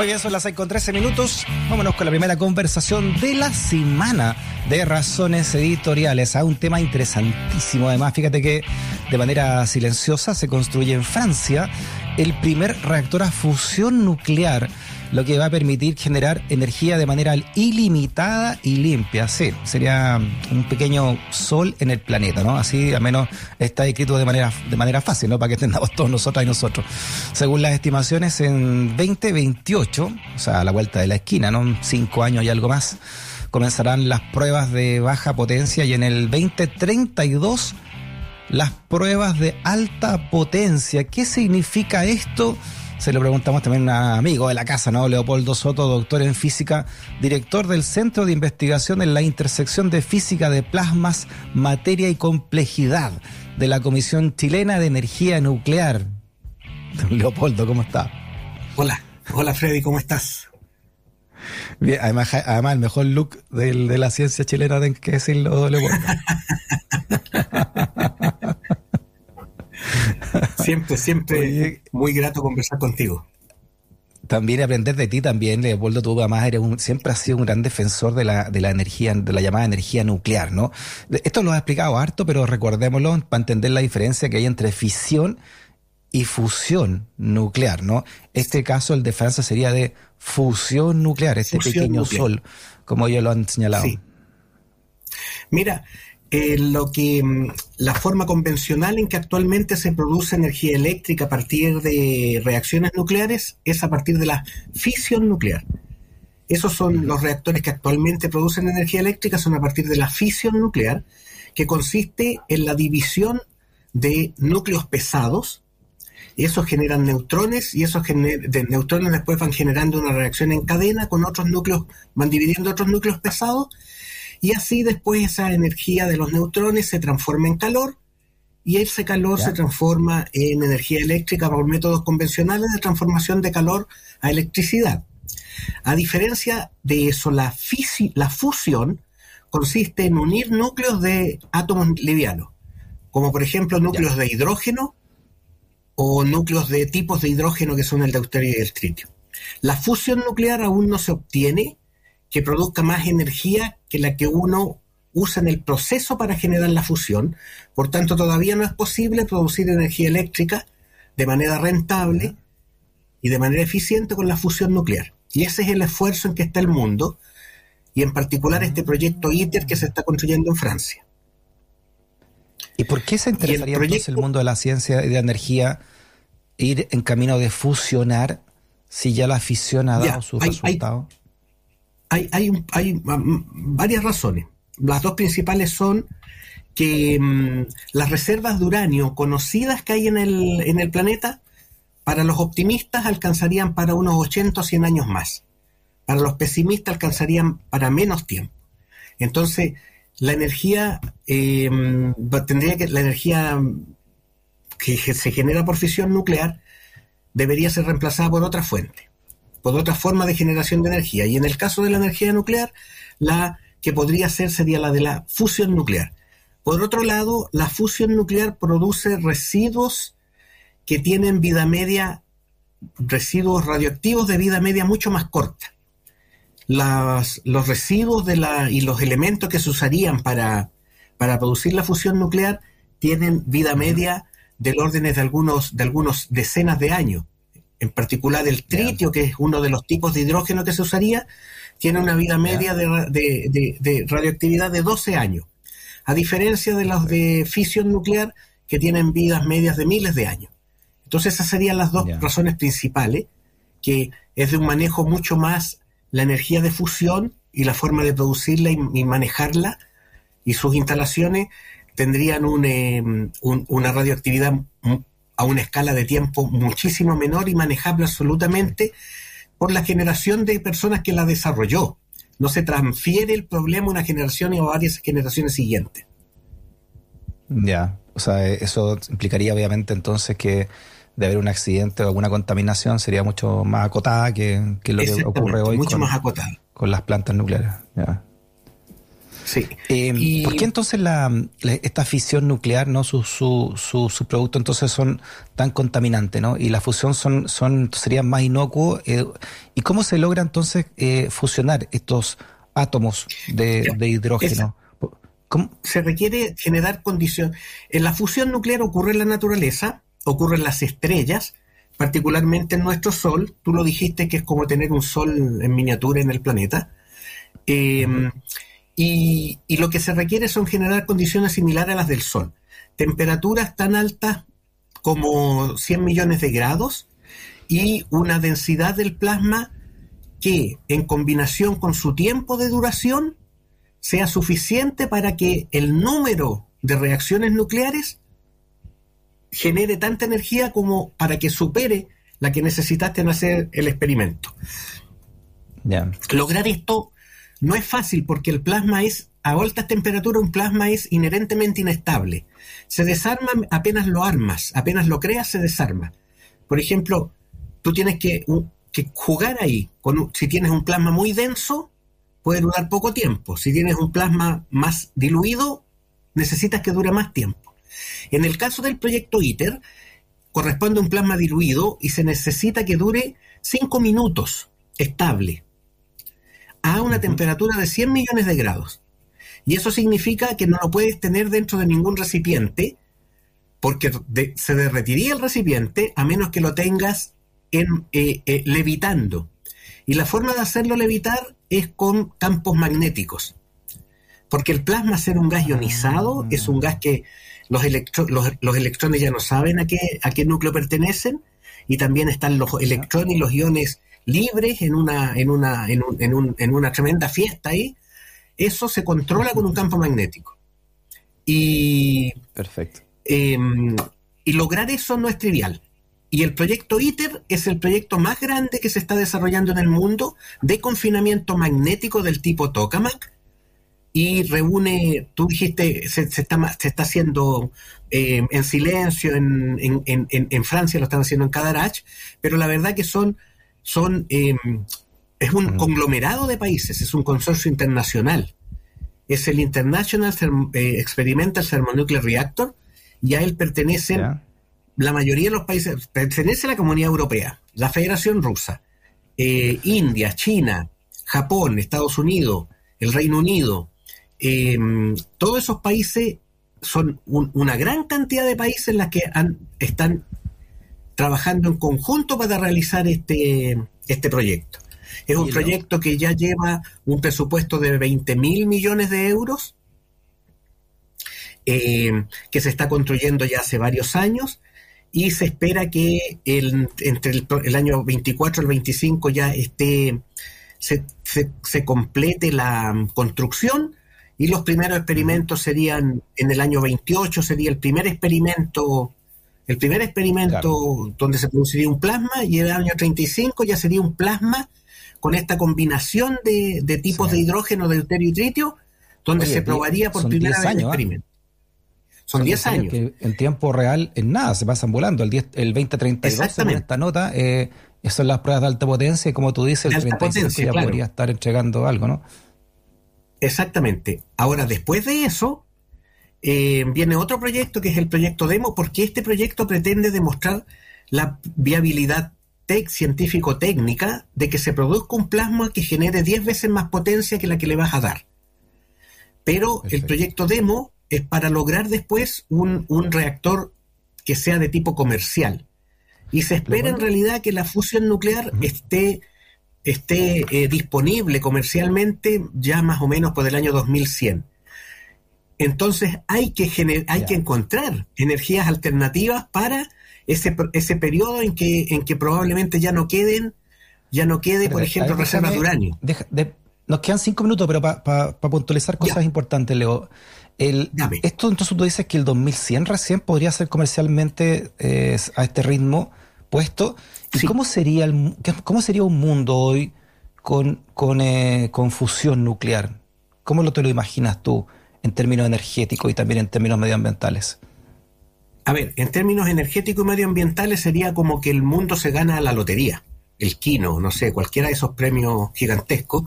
Muy bien, son las 6 con 13 minutos. Vámonos con la primera conversación de la semana de razones editoriales a un tema interesantísimo. Además, fíjate que de manera silenciosa se construye en Francia el primer reactor a fusión nuclear lo que va a permitir generar energía de manera ilimitada y limpia. Sí, sería un pequeño sol en el planeta, ¿no? Así al menos está escrito de manera, de manera fácil, ¿no? Para que entendamos todos nosotros y nosotros. Según las estimaciones, en 2028, o sea, a la vuelta de la esquina, ¿no? Cinco años y algo más, comenzarán las pruebas de baja potencia y en el 2032 las pruebas de alta potencia. ¿Qué significa esto? Se lo preguntamos también a un amigo de la casa, ¿no? Leopoldo Soto, doctor en física, director del Centro de Investigación en la Intersección de Física de Plasmas, Materia y Complejidad de la Comisión Chilena de Energía Nuclear. Leopoldo, ¿cómo está? Hola, hola Freddy, ¿cómo estás? Bien, además, además el mejor look de la ciencia chilena, tengo que decirlo, Leopoldo. Siempre, siempre muy grato conversar contigo. También aprender de ti también, Leopoldo, tú además eres un, siempre has sido un gran defensor de la, de la energía, de la llamada energía nuclear, ¿no? Esto lo has explicado harto, pero recordémoslo para entender la diferencia que hay entre fisión y fusión nuclear, ¿no? Este caso, el de Francia, sería de fusión nuclear, este pequeño sol, como ellos lo han señalado. Mira, eh, lo que mm, la forma convencional en que actualmente se produce energía eléctrica a partir de reacciones nucleares es a partir de la fisión nuclear. Esos son los reactores que actualmente producen energía eléctrica, son a partir de la fisión nuclear, que consiste en la división de núcleos pesados. Y esos generan neutrones y esos de neutrones después van generando una reacción en cadena con otros núcleos, van dividiendo otros núcleos pesados y así después esa energía de los neutrones se transforma en calor y ese calor se transforma en energía eléctrica por métodos convencionales de transformación de calor a electricidad. A diferencia de eso, la, la fusión consiste en unir núcleos de átomos livianos, como por ejemplo núcleos de hidrógeno o núcleos de tipos de hidrógeno que son el deuterio y el tritio. La fusión nuclear aún no se obtiene que produzca más energía que la que uno usa en el proceso para generar la fusión. Por tanto, todavía no es posible producir energía eléctrica de manera rentable y de manera eficiente con la fusión nuclear. Y ese es el esfuerzo en que está el mundo, y en particular este proyecto ITER que se está construyendo en Francia. ¿Y por qué se interesaría el, entonces el mundo de la ciencia y de la energía ir en camino de fusionar si ya la fisión ha dado su resultado? hay, hay, varias razones. Las dos principales son que mm, las reservas de uranio conocidas que hay en el, en el planeta, para los optimistas alcanzarían para unos 80 o 100 años más. Para los pesimistas alcanzarían para menos tiempo. Entonces, la energía, eh, tendría que, la energía que se genera por fisión nuclear debería ser reemplazada por otra fuente por otra forma de generación de energía. Y en el caso de la energía nuclear, la que podría ser sería la de la fusión nuclear. Por otro lado, la fusión nuclear produce residuos que tienen vida media, residuos radioactivos de vida media mucho más corta. Las, los residuos de la, y los elementos que se usarían para, para producir la fusión nuclear tienen vida media del orden de algunos, de algunos decenas de años. En particular el tritio, que es uno de los tipos de hidrógeno que se usaría, tiene una vida media de, radioactividad de 12 años, a diferencia de los de fisión nuclear, que tienen vidas medias de miles de años. Entonces esas serían las dos razones principales, que es de un manejo mucho más la energía de fusión y la forma de producirla y, manejarla, y sus instalaciones tendrían eh, una radioactividad a una escala de tiempo muchísimo menor y manejable absolutamente por la generación de personas que la desarrolló. No se transfiere el problema a una generación y a varias generaciones siguientes. Ya, o sea, eso implicaría obviamente entonces que de haber un accidente o alguna contaminación sería mucho más acotada que, lo que ocurre hoy mucho con, más acotada. con las plantas nucleares. Sí. Eh, ¿Por qué entonces la, esta fisión nuclear, no sus su, su, productos entonces son tan contaminantes, ¿no? Y la fusión son, son serían más inocuos. Eh, ¿Y cómo se logra entonces eh, fusionar estos átomos de, hidrógeno? Se requiere generar condiciones. En la fusión nuclear ocurre en la naturaleza, ocurre en las estrellas, particularmente en nuestro Sol. Tú lo dijiste que es como tener un Sol en miniatura en el planeta. Eh, y, lo que se requiere son generar condiciones similares a las del Sol. Temperaturas tan altas como 100 millones de grados y una densidad del plasma que en combinación con su tiempo de duración sea suficiente para que el número de reacciones nucleares genere tanta energía como para que supere la que necesitaste en hacer el experimento. Lograr esto no es fácil porque el plasma es, a altas temperaturas, un plasma es inherentemente inestable. Se desarma apenas lo armas, apenas lo creas, se desarma. Por ejemplo, tú tienes que, jugar ahí. Con si tienes un plasma muy denso, puede durar poco tiempo. Si tienes un plasma más diluido, necesitas que dure más tiempo. En el caso del proyecto ITER, corresponde a un plasma diluido y se necesita que dure 5 minutos estable a una temperatura de 100 millones de grados. Y eso significa que no lo puedes tener dentro de ningún recipiente, porque se derretiría el recipiente a menos que lo tengas en, eh, eh, levitando. Y la forma de hacerlo levitar es con campos magnéticos. Porque el plasma, ser un gas ionizado, es un gas que los, los, electrones ya no saben a qué, a qué núcleo pertenecen, y también están los electrones y los iones libres en una, en una, en, un, en, un, en una tremenda fiesta ahí, eso se controla con un campo magnético. Y, Perfecto. Em, y lograr eso no es trivial. Y el proyecto ITER es el proyecto más grande que se está desarrollando en el mundo de confinamiento magnético del tipo tokamak y reúne, tú dijiste, se, está, se está haciendo em, en silencio, en, en, en, Francia lo están haciendo en Cadarache, pero la verdad que son son em, es un conglomerado de países, es un consorcio internacional. Es el International eh, Experimental Thermonuclear Reactor y a él pertenecen la mayoría de los países, pertenece a la Comunidad Europea, la Federación Rusa, eh, India, China, Japón, Estados Unidos, el Reino Unido. Em, todos esos países son una gran cantidad de países en las que están trabajando en conjunto para realizar este, este proyecto. Es un proyecto que ya lleva un presupuesto de 20 mil millones de euros, eh, que se está construyendo ya hace varios años y se espera que el, entre el, año 24 y el 25 ya esté, se, se, complete la construcción y los primeros experimentos serían en el año 28, sería el primer experimento el primer experimento donde se produciría un plasma y en el año 35 ya sería un plasma con esta combinación de, tipos de hidrógeno, de deuterio y tritio, donde se probaría por primera vez el ¿ah? experimento. Son 10 años. Que en tiempo real, en nada, se pasan volando. El, 10, el 2032, según esta nota, eh, son las pruebas de alta potencia y como tú dices, el 35 ya podría estar entregando algo, ¿no? Exactamente. Ahora, después de eso, eh, viene otro proyecto que es el proyecto Demo, porque este proyecto pretende demostrar la viabilidad científico-técnica de que se produzca un plasma que genere 10 veces más potencia que la que le vas a dar. Pero el proyecto Demo es para lograr después un, reactor que sea de tipo comercial. Y se espera en realidad que la fusión nuclear esté, esté eh, disponible comercialmente ya más o menos por el año 2100. Entonces hay que, hay que encontrar energías alternativas para ese, ese periodo en que, en que probablemente ya no queden, ya no quede, por ejemplo, reservas de uranio. nos quedan cinco minutos, pero para puntualizar cosas importantes, Leo. El, esto entonces tú dices que el 2100 recién podría ser comercialmente eh, a este ritmo puesto. ¿Y cómo, sería el, cómo sería un mundo hoy con, con, eh, con fusión nuclear? ¿Cómo lo te lo imaginas tú? en términos energéticos y también en términos medioambientales? A ver, en términos energéticos y medioambientales sería como que el mundo se gana a la lotería, el Kino, no sé, cualquiera de esos premios gigantescos,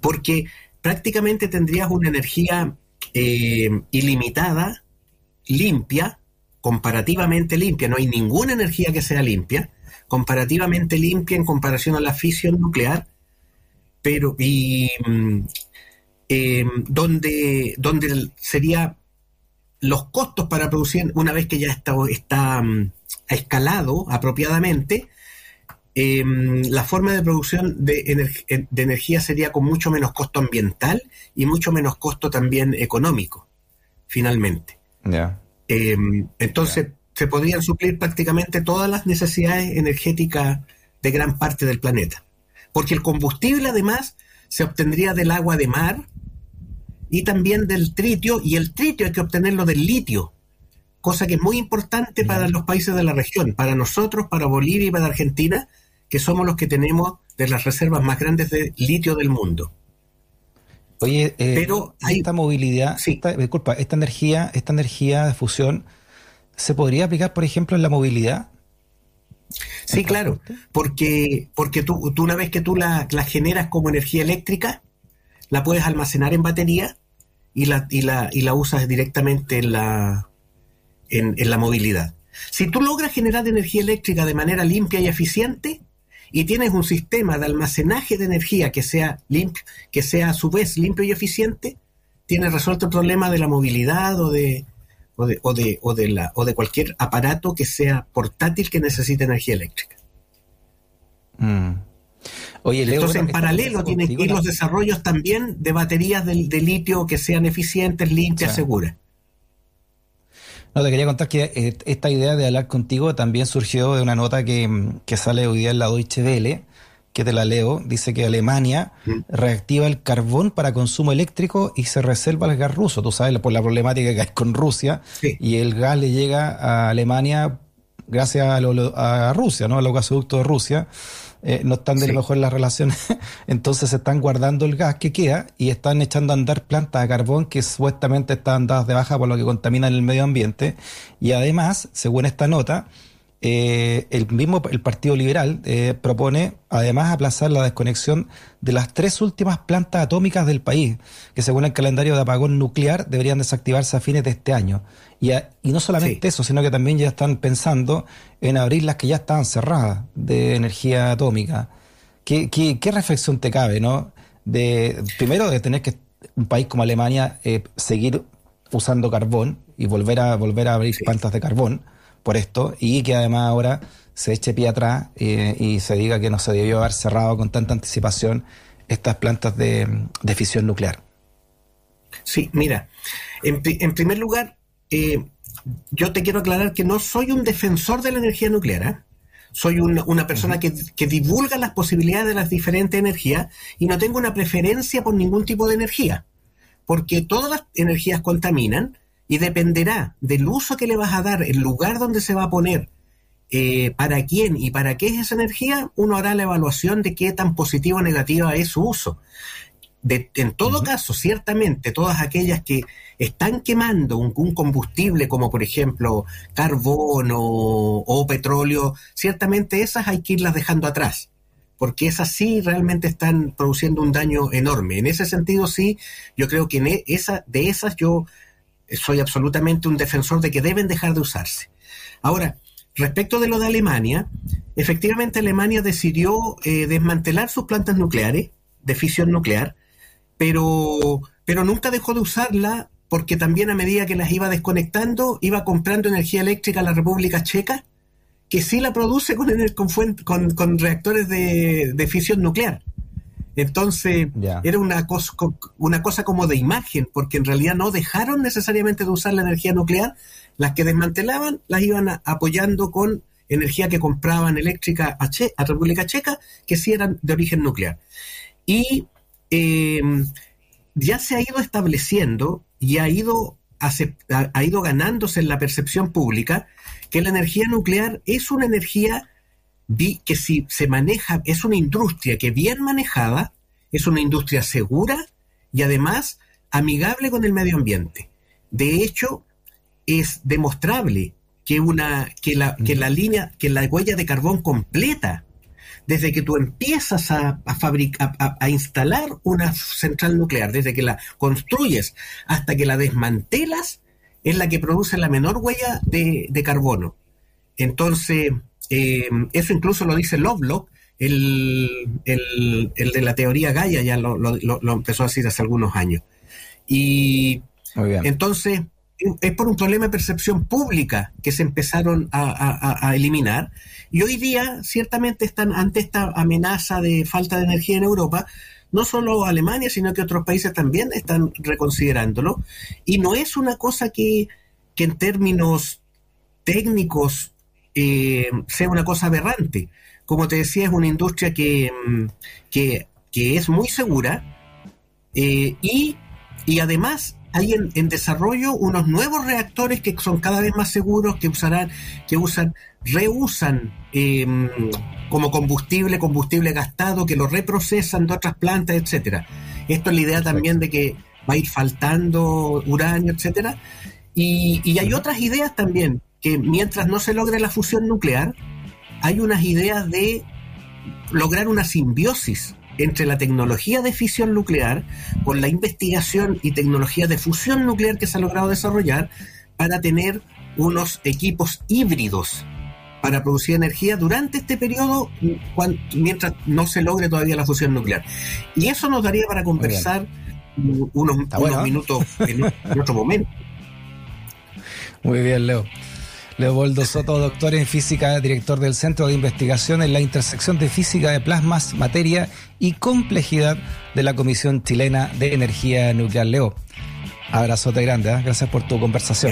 porque prácticamente tendrías una energía eh, ilimitada, limpia, comparativamente limpia, no hay ninguna energía que sea limpia, comparativamente limpia en comparación a la fisión nuclear, pero y em, donde, sería los costos para producir, una vez que ya está, está mm, escalado apropiadamente, em, la forma de producción de, energía sería con mucho menos costo ambiental y mucho menos costo también económico, finalmente. Em, entonces, se podrían suplir prácticamente todas las necesidades energéticas de gran parte del planeta. Porque el combustible, además, se obtendría del agua de mar y también del tritio, y el tritio hay que obtenerlo del litio, cosa que es muy importante para los países de la región, para nosotros, para Bolivia y para Argentina, que somos los que tenemos de las reservas más grandes de litio del mundo. Oye, eh, pero hay, esta movilidad, disculpa, esta energía, esta energía de fusión, ¿se podría aplicar, por ejemplo, en la movilidad? Sí, claro, porque, porque tú, una vez que tú la, la, generas como energía eléctrica, la puedes almacenar en batería y la, y la, y la usas directamente en la, en, la movilidad. Si tú logras generar energía eléctrica de manera limpia y eficiente y tienes un sistema de almacenaje de energía que sea limpio, que sea a su vez limpio y eficiente, tienes resuelto el problema de la movilidad o de, o de, o de, o de, la, o de cualquier aparato que sea portátil que necesite energía eléctrica. Mm. Oye, Entonces, en paralelo tienen que ir los desarrollos también de baterías de, litio que sean eficientes, limpias, seguras. No, te quería contar que eh, esta idea de hablar contigo también surgió de una nota que, mm, que sale hoy día en la Deutsche Welle, que te la leo. Dice que Alemania mm. reactiva el carbón para consumo eléctrico y se reserva el gas ruso. Tú sabes, por la problemática que hay con Rusia. Y el gas le llega a Alemania gracias a, a Rusia, ¿no? A los gasoductos de Rusia. Eh, no están de lo mejor las relaciones, entonces se están guardando el gas que queda y están echando a andar plantas de carbón que supuestamente están dadas de baja por lo que contaminan el medio ambiente. Y además, según esta nota, eh, el mismo el Partido Liberal eh, propone además aplazar la desconexión de las tres últimas plantas atómicas del país, que según el calendario de apagón nuclear deberían desactivarse a fines de este año. Y, y no solamente eso, sino que también ya están pensando en abrir las que ya estaban cerradas de energía atómica. ¿Qué, qué, reflexión te cabe, no? De, primero, de tener que un país como Alemania eh, seguir usando carbón y volver a volver a abrir plantas de carbón por esto y que además ahora se eche pie atrás eh, y se diga que no se debió haber cerrado con tanta anticipación estas plantas de, fisión nuclear. Sí, mira, en, primer lugar, eh, yo te quiero aclarar que no soy un defensor de la energía nuclear. ¿eh? Soy una, persona que, que, divulga las posibilidades de las diferentes energías y no tengo una preferencia por ningún tipo de energía, porque todas las energías contaminan y dependerá del uso que le vas a dar, el lugar donde se va a poner, eh, para quién y para qué es esa energía, uno hará la evaluación de qué tan positiva o negativa es su uso. en todo caso, ciertamente, todas aquellas que están quemando un, combustible como por ejemplo carbón o, petróleo, ciertamente esas hay que irlas dejando atrás, porque esas sí realmente están produciendo un daño enorme. En ese sentido, sí, yo creo que e, esa, de esas yo soy absolutamente un defensor de que deben dejar de usarse. Ahora, respecto de lo de Alemania, efectivamente Alemania decidió eh, desmantelar sus plantas nucleares de fisión nuclear, pero, pero nunca dejó de usarla porque también a medida que las iba desconectando, iba comprando energía eléctrica a la República Checa, que sí la produce con, con, con reactores de, de fisión nuclear. Entonces, era una cosa, una cosa como de imagen, porque en realidad no dejaron necesariamente de usar la energía nuclear, las que desmantelaban las iban apoyando con energía que compraban eléctrica a, a República Checa, que sí eran de origen nuclear. Y em, ya se ha ido estableciendo y ha ido, ha ido ganándose en la percepción pública que la energía nuclear es una energía vi que si se maneja, es una industria que bien manejada, es una industria segura y además amigable con el medio ambiente. De hecho, es demostrable que una que la, que la línea, que la huella de carbón completa desde que tú empiezas a, fabricar, a, instalar una central nuclear, desde que la construyes hasta que la desmantelas, es la que produce la menor huella de, carbono. Entonces, eh, eso incluso lo dice Lovelock, el, el, de la teoría Gaia, ya lo, empezó a decir hace algunos años. Y entonces, es por un problema de percepción pública que se empezaron a, eliminar. Y hoy día, ciertamente, están ante esta amenaza de falta de energía en Europa. No solo Alemania, sino que otros países también están reconsiderándolo. Y no es una cosa que, en términos técnicos eh, sea una cosa aberrante. Como te decía, es una industria que, mm, que, es muy segura eh, y, y además hay en, desarrollo unos nuevos reactores que son cada vez más seguros, que usarán, que usan, reusan em, como combustible, combustible gastado, que lo reprocesan de otras plantas, etcétera. Esto es la idea también de que va a ir faltando uranio, etcétera. Y, y hay otras ideas también, que mientras no se logre la fusión nuclear, hay unas ideas de lograr una simbiosis entre la tecnología de fisión nuclear con la investigación y tecnología de fusión nuclear que se ha logrado desarrollar para tener unos equipos híbridos para producir energía durante este periodo mientras no se logre todavía la fusión nuclear. Y eso nos daría para conversar unos, ¿eh? minutos en otro momento. Muy bien, Leo. Leopoldo Soto, doctor en física, director del Centro de Investigación en la intersección de física de plasmas, materia y complejidad de la Comisión Chilena de Energía Nuclear. Leo, abrazote grande, ¿eh? gracias por tu conversación.